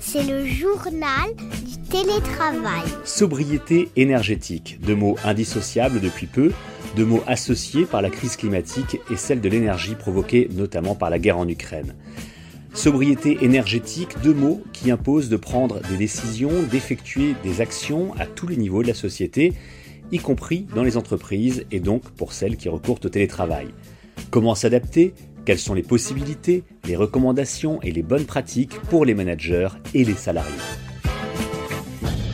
C'est le journal du télétravail. Sobriété énergétique, deux mots indissociables depuis peu, deux mots associés par la crise climatique et celle de l'énergie provoquée notamment par la guerre en Ukraine. Sobriété énergétique, deux mots qui imposent de prendre des décisions, d'effectuer des actions à tous les niveaux de la société, y compris dans les entreprises et donc pour celles qui recourent au télétravail. Comment s'adapter? Quelles sont les possibilités, les recommandations et les bonnes pratiques pour les managers et les salariés?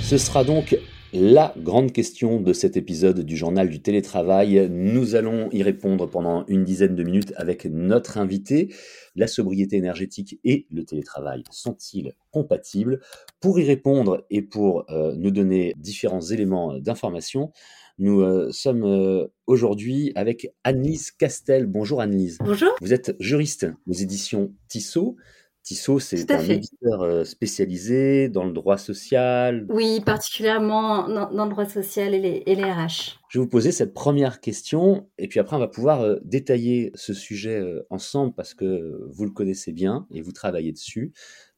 Ce sera donc la grande question de cet épisode du journal du télétravail. Nous allons y répondre pendant une dizaine de minutes avec notre invité. La sobriété énergétique et le télétravail sont-ils compatibles? Pour y répondre et pour euh, nous donner différents éléments d'information, nous euh, sommes euh, aujourd'hui avec Annelise Castel. Bonjour Annelise. Bonjour. Vous êtes juriste aux éditions Tissot. Tissot, c'est un éditeur spécialisé dans le droit social. Oui, particulièrement dans, le droit social et les, et les, RH. Je vais vous poser cette première question et puis après on va pouvoir détailler ce sujet ensemble parce que vous le connaissez bien et vous travaillez dessus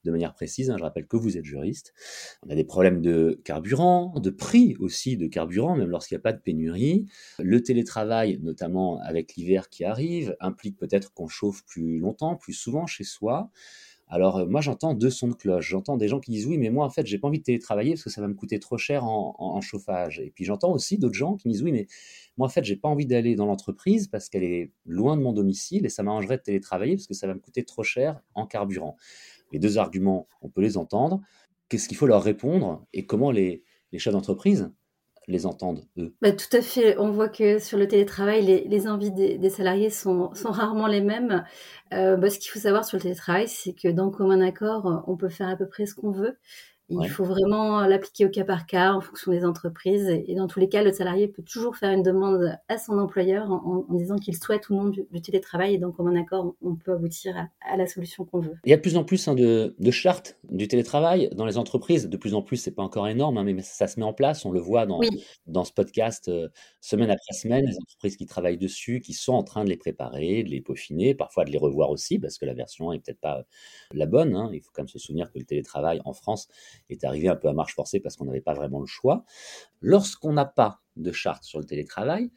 de manière précise. Hein. Je rappelle que vous êtes juriste. On a des problèmes de carburant, de prix aussi de carburant, même lorsqu'il n'y a pas de pénurie. Le télétravail, notamment avec l'hiver qui arrive, implique peut-être qu'on chauffe plus longtemps, plus souvent chez soi. Alors euh, moi j'entends deux sons de cloche. J'entends des gens qui disent oui mais moi en fait j'ai pas envie de télétravailler parce que ça va me coûter trop cher en, chauffage. Et puis j'entends aussi d'autres gens qui disent oui mais moi en fait j'ai pas envie d'aller dans l'entreprise parce qu'elle est loin de mon domicile et ça m'arrangerait de télétravailler parce que ça va me coûter trop cher en carburant. Les deux arguments on peut les entendre. Qu'est-ce qu'il faut leur répondre et comment les chefs d'entreprise les entendent, eux bah, Tout à fait. On voit que sur le télétravail, les, envies des, salariés sont, rarement les mêmes. Euh, bah, ce qu'il faut savoir sur le télétravail, c'est que dans commun accord, on peut faire à peu près ce qu'on veut. Il faut vraiment l'appliquer au cas par cas en fonction des entreprises. Et, dans tous les cas, le salarié peut toujours faire une demande à son employeur en, disant qu'il souhaite ou non du, télétravail. Et donc, comme un accord, on peut aboutir à, la solution qu'on veut. Il y a de plus en plus hein, de, chartes du télétravail dans les entreprises. De plus en plus, c'est pas encore énorme, hein, mais ça se met en place. On le voit dans, dans ce podcast euh, semaine après semaine. Les entreprises qui travaillent dessus, qui sont en train de les préparer, de les peaufiner, parfois de les revoir aussi, parce que la version est peut-être pas la bonne. Hein. Il faut quand même se souvenir que le télétravail en France est arrivé un peu à marche forcée parce qu'on n'avait pas vraiment le choix. Lorsqu'on n'a pas de charte sur le télétravail,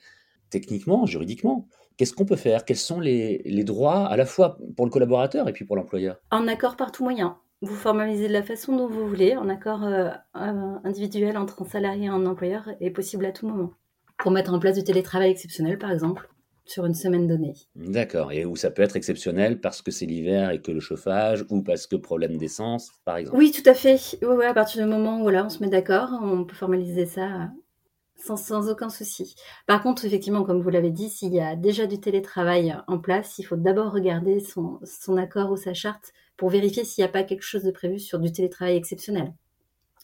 techniquement, juridiquement, qu'est-ce qu'on peut faire? Quels sont les, droits à la fois pour le collaborateur et puis pour l'employeur? En accord par tout moyen. Vous formalisez de la façon dont vous voulez, en accord euh, individuel entre un salarié et un employeur est possible à tout moment. Pour mettre en place du télétravail exceptionnel, par exemple, sur une semaine donnée. D'accord. Et où ça peut être exceptionnel parce que c'est l'hiver et que le chauffage ou parce que problème d'essence, par exemple. Oui, tout à fait. Oui, à partir du moment où voilà, on se met d'accord, on peut formaliser ça sans, sans, aucun souci. Par contre, effectivement, comme vous l'avez dit, s'il y a déjà du télétravail en place, il faut d'abord regarder son, son accord ou sa charte pour vérifier s'il n'y a pas quelque chose de prévu sur du télétravail exceptionnel.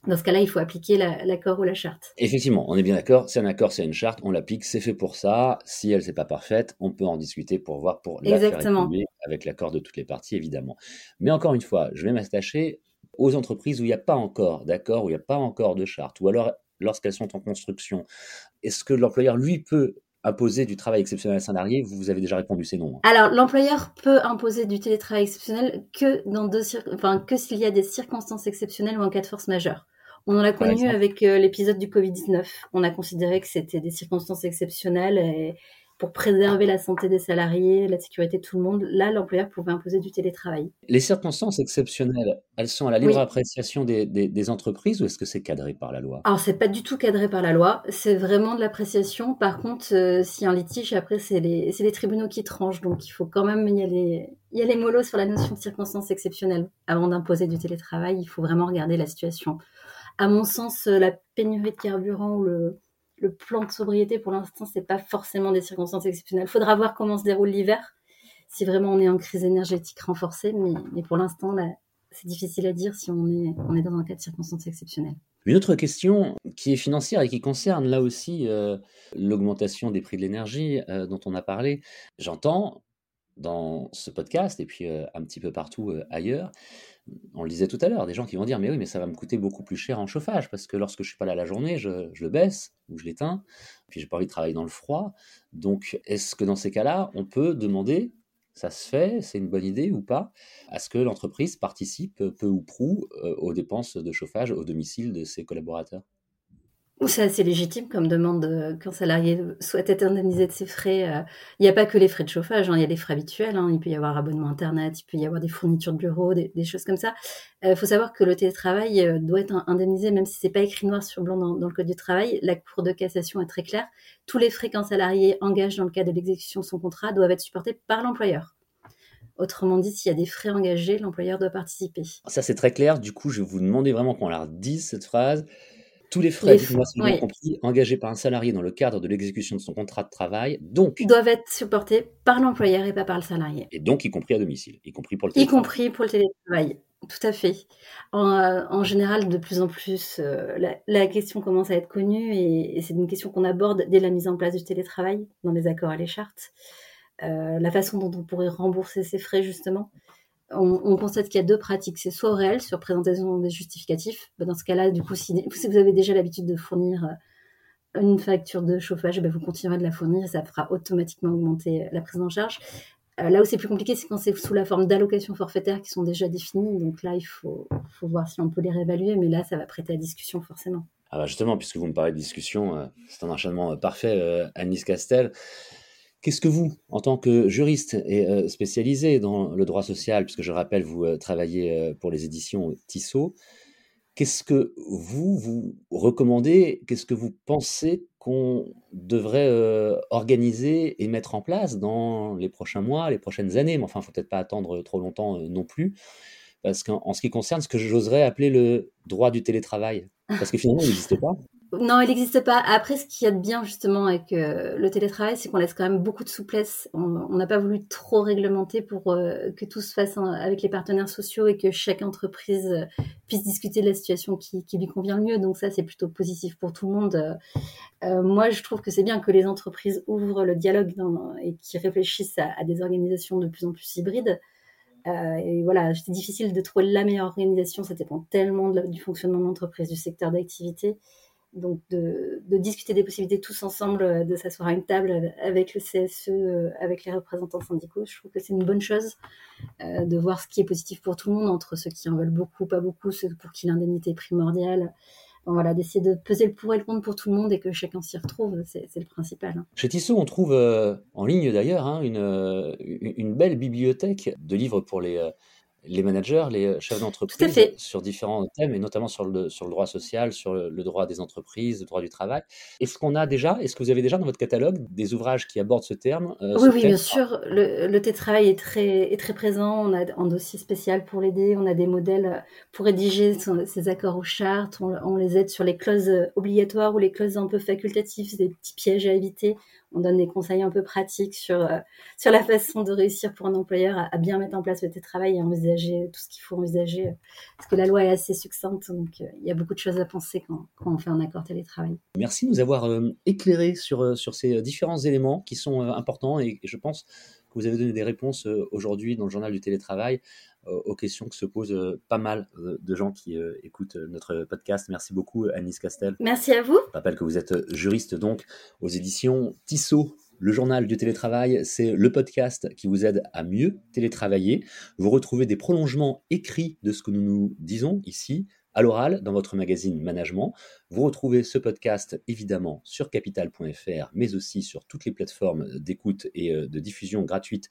Dans ce cas-là, il faut appliquer l'accord ou la charte. Effectivement, on est bien d'accord. C'est un accord, c'est une charte, on l'applique, c'est fait pour ça. Si elle n'est pas parfaite, on peut en discuter pour voir pour la Exactement. faire avec l'accord de toutes les parties, évidemment. Mais encore une fois, je vais m'attacher aux entreprises où il n'y a pas encore d'accord, où il n'y a pas encore de charte, ou alors lorsqu'elles sont en construction. Est-ce que l'employeur, lui, peut imposer du travail exceptionnel à salarié? Vous avez déjà répondu, c'est non. Hein. Alors, l'employeur peut imposer du télétravail exceptionnel que, dans deux enfin, que s'il y a des circonstances exceptionnelles ou en cas de force majeure. On en a connu avec euh, l'épisode du Covid-19. On a considéré que c'était des circonstances exceptionnelles et pour préserver la santé des salariés, la sécurité de tout le monde, là, l'employeur pouvait imposer du télétravail. Les circonstances exceptionnelles, elles sont à la libre appréciation des, entreprises ou est-ce que c'est cadré par la loi? Alors, c'est pas du tout cadré par la loi, c'est vraiment de l'appréciation. Par contre, euh, a un litige, après, c'est les, les, tribunaux qui tranchent, donc il faut quand même y aller, y aller mollo sur la notion de circonstances exceptionnelles. Avant d'imposer du télétravail, il faut vraiment regarder la situation à mon sens, euh, la pénurie de carburant ou le, plan de sobriété, pour l'instant, c'est pas forcément des circonstances exceptionnelles. Il faudra voir comment se déroule l'hiver, si vraiment on est en crise énergétique renforcée, mais, pour l'instant, c'est difficile à dire si on est, dans un cas de circonstances exceptionnelles. Une autre question qui est financière et qui concerne là aussi euh, l'augmentation des prix de l'énergie euh, dont on a parlé. J'entends dans ce podcast et puis un petit peu partout ailleurs. On le disait tout à l'heure, des gens qui vont dire mais oui mais ça va me coûter beaucoup plus cher en chauffage parce que lorsque je suis pas là la journée, je, le baisse ou je l'éteins, puis j'ai pas envie de travailler dans le froid. Donc est-ce que dans ces cas-là, on peut demander Ça se fait C'est une bonne idée ou pas À ce que l'entreprise participe peu ou prou aux dépenses de chauffage au domicile de ses collaborateurs? C'est assez légitime comme demande euh, qu'un salarié souhaite être indemnisé de ses frais. Euh. Il n'y a pas que les frais de chauffage, hein, il y a les frais habituels. Hein. Il peut y avoir abonnement Internet, il peut y avoir des fournitures de bureau, des, choses comme ça. Il euh, faut savoir que le télétravail doit être indemnisé, même si c'est pas écrit noir sur blanc dans, le Code du travail. La Cour de cassation est très claire. Tous les frais qu'un salarié engage dans le cadre de l'exécution de son contrat doivent être supportés par l'employeur. Autrement dit, s'il y a des frais engagés, l'employeur doit participer. Ça, c'est très clair. Du coup, je vais vous demander vraiment qu'on la redise, cette phrase. Tous les frais, compris, engagés par un salarié dans le cadre de l'exécution de son contrat de travail, donc doivent être supportés par l'employeur et pas par le salarié. Et donc y compris à domicile, y compris pour le télétravail. Y compris pour le télétravail. Tout à fait. En, général, de plus en plus, euh, la, question commence à être connue et, c'est une question qu'on aborde dès la mise en place du télétravail dans les accords à les chartes. Euh, la façon dont on pourrait rembourser ces frais, justement on, constate qu'il y a deux pratiques. C'est soit réel, sur présentation des justificatifs. Bah, dans ce cas-là, du coup, si, vous avez déjà l'habitude de fournir euh, une facture de chauffage, bah, vous continuerez de la fournir et ça fera automatiquement augmenter la prise en charge. Euh, là où c'est plus compliqué, c'est quand c'est sous la forme d'allocations forfaitaires qui sont déjà définies. Donc là, il faut, voir si on peut les réévaluer, mais là, ça va prêter à discussion forcément. Ah bah justement, puisque vous me parlez de discussion, euh, c'est un enchaînement parfait, Anis Castel. Qu'est-ce que vous, en tant que juriste et euh, spécialisé dans le droit social, puisque je rappelle, vous euh, travaillez euh, pour les éditions Tissot, qu'est-ce que vous, vous recommandez, qu'est-ce que vous pensez qu'on devrait organiser et mettre en place dans les prochains mois, les prochaines années? Mais enfin, il ne faut peut-être pas attendre trop longtemps non plus, parce qu'en ce qui concerne ce que j'oserais appeler le droit du télétravail, parce que finalement, il n'existe pas. Non, il n'existe pas. Après, ce qu'il y a de bien justement avec euh, le télétravail, c'est qu'on laisse quand même beaucoup de souplesse. On n'a pas voulu trop réglementer pour euh, que tout se fasse avec les partenaires sociaux et que chaque entreprise euh, puisse discuter de la situation qui, lui convient le mieux. Donc ça, c'est plutôt positif pour tout le monde. moi, je trouve que c'est bien que les entreprises ouvrent le dialogue et qui réfléchissent à, des organisations de plus en plus hybrides. et voilà, c'est difficile de trouver la meilleure organisation. Ça dépend tellement du fonctionnement de l'entreprise, du secteur d'activité donc de, discuter des possibilités tous ensemble, euh, de s'asseoir à une table avec le CSE, euh, avec les représentants syndicaux. Je trouve que c'est une bonne chose euh, de voir ce qui est positif pour tout le monde, entre ceux qui en veulent beaucoup, pas beaucoup, ceux pour qui l'indemnité est primordiale. voilà, d'essayer de peser le pour et le contre pour tout le monde et que chacun s'y retrouve, c'est le principal. Hein. Chez Tissot, on trouve en ligne d'ailleurs hein, une, une, belle bibliothèque de livres pour les les managers, les euh, chefs d'entreprise sur différents thèmes, et notamment sur le, sur le droit social, sur le, droit des entreprises, le droit du travail. Est-ce qu'on a déjà, est-ce que vous avez déjà dans votre catalogue des ouvrages qui abordent ce terme euh, Oui, oui bien sûr. Le, le télétravail est très, est très présent. On a un dossier spécial pour l'aider. On a des modèles pour rédiger ces accords aux chartes. On, on, les aide sur les clauses obligatoires ou les clauses un peu facultatives, des petits pièges à éviter on donne des conseils un peu pratiques sur, euh, sur la façon de réussir pour un employeur à, bien mettre en place le télétravail et envisager tout ce qu'il faut envisager. Parce que la loi est assez succincte, donc euh, il y a beaucoup de choses à penser quand, on fait un accord télétravail. Merci de nous avoir euh, éclairé sur, sur ces différents éléments qui sont importants et, je pense que vous avez donné des réponses aujourd'hui dans le journal du télétravail aux questions que se posent pas mal de gens qui écoutent notre podcast. Merci beaucoup, Anis Castel. Merci à vous. Je rappelle que vous êtes juriste donc aux éditions Tissot. Le journal du télétravail, c'est le podcast qui vous aide à mieux télétravailler. Vous retrouvez des prolongements écrits de ce que nous nous disons ici à l'oral dans votre magazine Management. Vous retrouvez ce podcast évidemment sur capital.fr, mais aussi sur toutes les plateformes d'écoute et de diffusion gratuite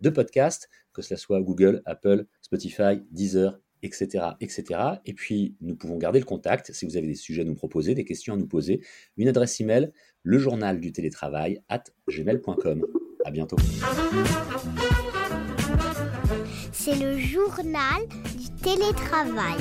de podcasts, que ce soit Google, Apple, Spotify, Deezer, etc., etc. Et puis, nous pouvons garder le contact si vous avez des sujets à nous proposer, des questions à nous poser. Une adresse email, le journal du télétravail at gmail.com. À bientôt. C'est le journal du télétravail.